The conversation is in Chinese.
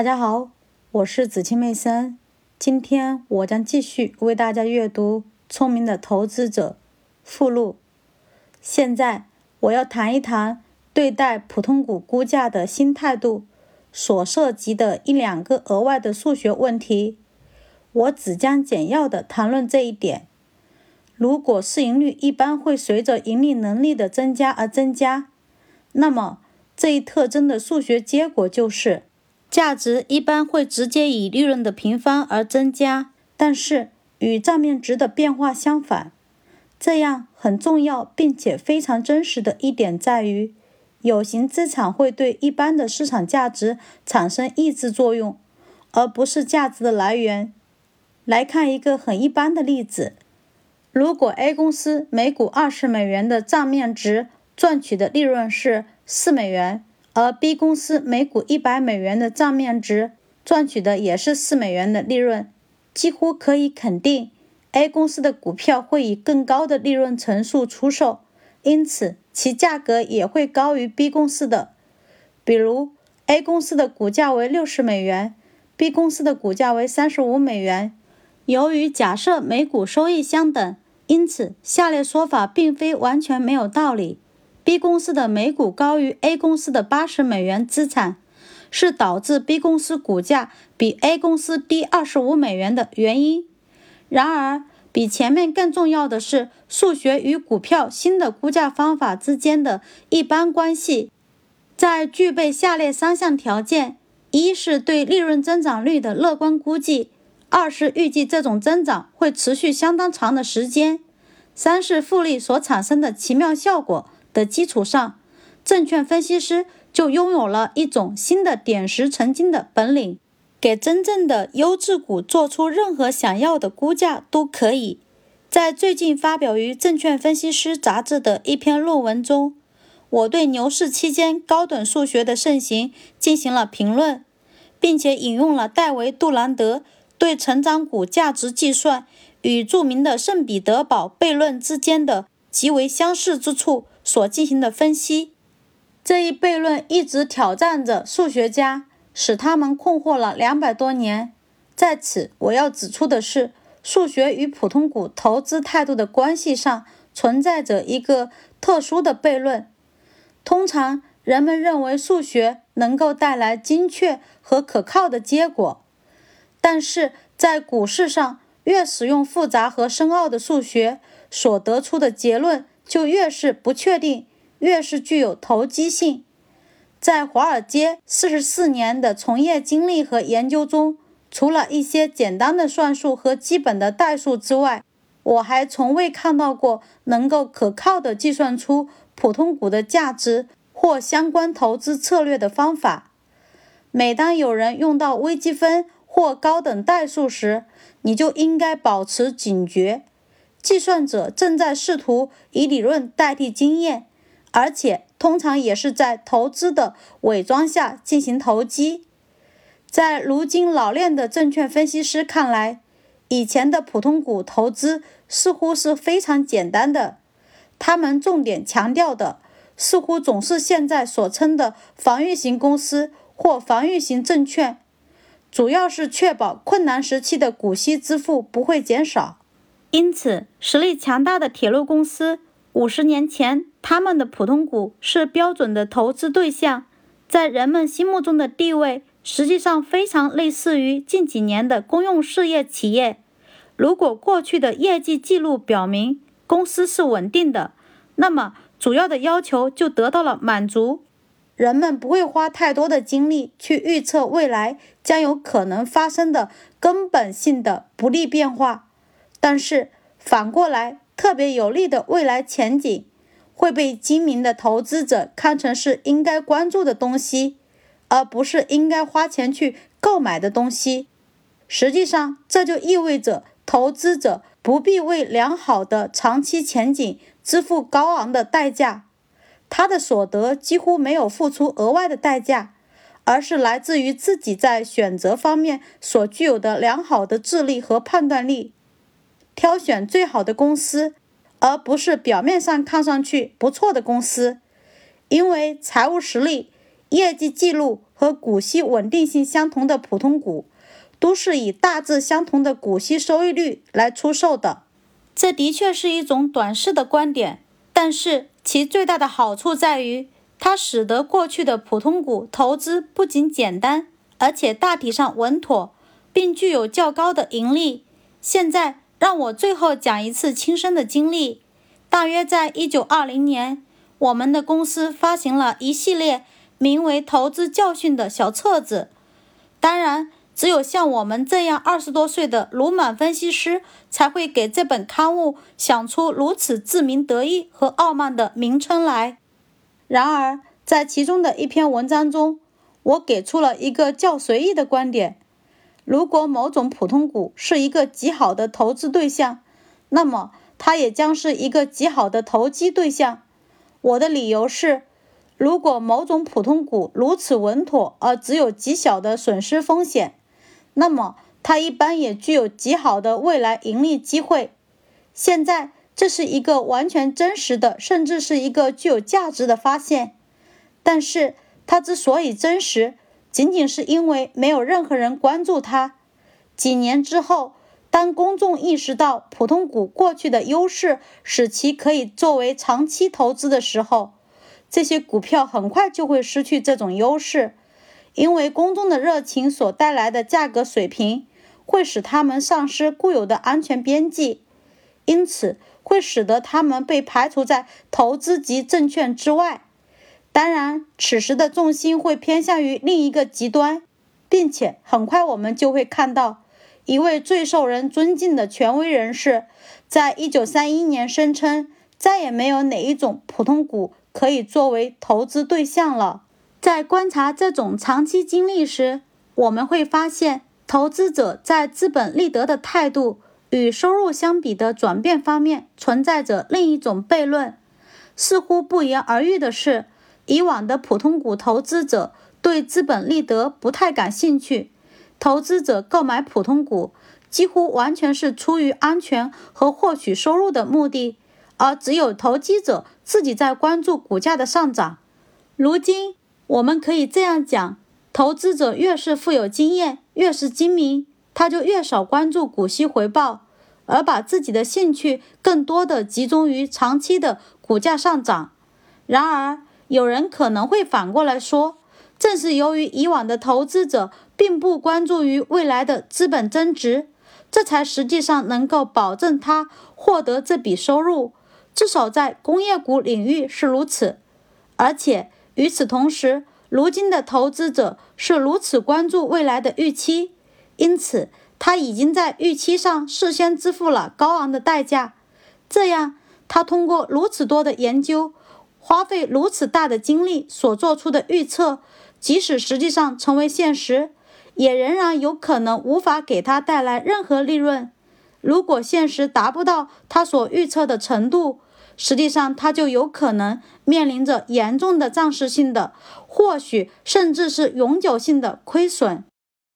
大家好，我是子清妹森。今天我将继续为大家阅读《聪明的投资者》附录。现在我要谈一谈对待普通股估价的新态度所涉及的一两个额外的数学问题。我只将简要的谈论这一点。如果市盈率一般会随着盈利能力的增加而增加，那么这一特征的数学结果就是。价值一般会直接以利润的平方而增加，但是与账面值的变化相反。这样很重要并且非常真实的一点在于，有形资产会对一般的市场价值产生抑制作用，而不是价值的来源。来看一个很一般的例子：如果 A 公司每股二十美元的账面值赚取的利润是四美元。而 B 公司每股一百美元的账面值赚取的也是四美元的利润，几乎可以肯定，A 公司的股票会以更高的利润乘数出售，因此其价格也会高于 B 公司的。比如，A 公司的股价为六十美元，B 公司的股价为三十五美元。由于假设每股收益相等，因此下列说法并非完全没有道理。B 公司的每股高于 A 公司的八十美元资产，是导致 B 公司股价比 A 公司低二十五美元的原因。然而，比前面更重要的是数学与股票新的估价方法之间的一般关系。在具备下列三项条件：一是对利润增长率的乐观估计；二是预计这种增长会持续相当长的时间；三是复利所产生的奇妙效果。的基础上，证券分析师就拥有了一种新的点石成金的本领，给真正的优质股做出任何想要的估价都可以。在最近发表于《证券分析师》杂志的一篇论文中，我对牛市期间高等数学的盛行进行了评论，并且引用了戴维·杜兰德对成长股价值计算与著名的圣彼得堡悖论之间的极为相似之处。所进行的分析，这一悖论一直挑战着数学家，使他们困惑了两百多年。在此，我要指出的是，数学与普通股投资态度的关系上存在着一个特殊的悖论。通常，人们认为数学能够带来精确和可靠的结果，但是在股市上，越使用复杂和深奥的数学，所得出的结论。就越是不确定，越是具有投机性。在华尔街四十四年的从业经历和研究中，除了一些简单的算术和基本的代数之外，我还从未看到过能够可靠的计算出普通股的价值或相关投资策略的方法。每当有人用到微积分或高等代数时，你就应该保持警觉。计算者正在试图以理论代替经验，而且通常也是在投资的伪装下进行投机。在如今老练的证券分析师看来，以前的普通股投资似乎是非常简单的。他们重点强调的似乎总是现在所称的防御型公司或防御型证券，主要是确保困难时期的股息支付不会减少。因此，实力强大的铁路公司，五十年前他们的普通股是标准的投资对象，在人们心目中的地位实际上非常类似于近几年的公用事业企业。如果过去的业绩记录表明公司是稳定的，那么主要的要求就得到了满足，人们不会花太多的精力去预测未来将有可能发生的根本性的不利变化。但是反过来，特别有利的未来前景会被精明的投资者看成是应该关注的东西，而不是应该花钱去购买的东西。实际上，这就意味着投资者不必为良好的长期前景支付高昂的代价，他的所得几乎没有付出额外的代价，而是来自于自己在选择方面所具有的良好的智力和判断力。挑选最好的公司，而不是表面上看上去不错的公司，因为财务实力、业绩记录和股息稳定性相同的普通股，都是以大致相同的股息收益率来出售的。这的确是一种短视的观点，但是其最大的好处在于，它使得过去的普通股投资不仅简单，而且大体上稳妥，并具有较高的盈利。现在让我最后讲一次亲身的经历。大约在一九二零年，我们的公司发行了一系列名为《投资教训》的小册子。当然，只有像我们这样二十多岁的鲁莽分析师，才会给这本刊物想出如此自鸣得意和傲慢的名称来。然而，在其中的一篇文章中，我给出了一个较随意的观点：如果某种普通股是一个极好的投资对象，那么。它也将是一个极好的投机对象。我的理由是，如果某种普通股如此稳妥而只有极小的损失风险，那么它一般也具有极好的未来盈利机会。现在，这是一个完全真实的，甚至是一个具有价值的发现。但是，它之所以真实，仅仅是因为没有任何人关注它。几年之后。当公众意识到普通股过去的优势使其可以作为长期投资的时候，这些股票很快就会失去这种优势，因为公众的热情所带来的价格水平会使它们丧失固有的安全边际，因此会使得它们被排除在投资级证券之外。当然，此时的重心会偏向于另一个极端，并且很快我们就会看到。一位最受人尊敬的权威人士，在一九三一年声称，再也没有哪一种普通股可以作为投资对象了。在观察这种长期经历时，我们会发现，投资者在资本利得的态度与收入相比的转变方面存在着另一种悖论。似乎不言而喻的是，以往的普通股投资者对资本利得不太感兴趣。投资者购买普通股几乎完全是出于安全和获取收入的目的，而只有投机者自己在关注股价的上涨。如今，我们可以这样讲：投资者越是富有经验，越是精明，他就越少关注股息回报，而把自己的兴趣更多的集中于长期的股价上涨。然而，有人可能会反过来说，正是由于以往的投资者。并不关注于未来的资本增值，这才实际上能够保证他获得这笔收入。至少在工业股领域是如此。而且与此同时，如今的投资者是如此关注未来的预期，因此他已经在预期上事先支付了高昂的代价。这样，他通过如此多的研究，花费如此大的精力所做出的预测，即使实际上成为现实。也仍然有可能无法给他带来任何利润。如果现实达不到他所预测的程度，实际上他就有可能面临着严重的暂时性的，或许甚至是永久性的亏损。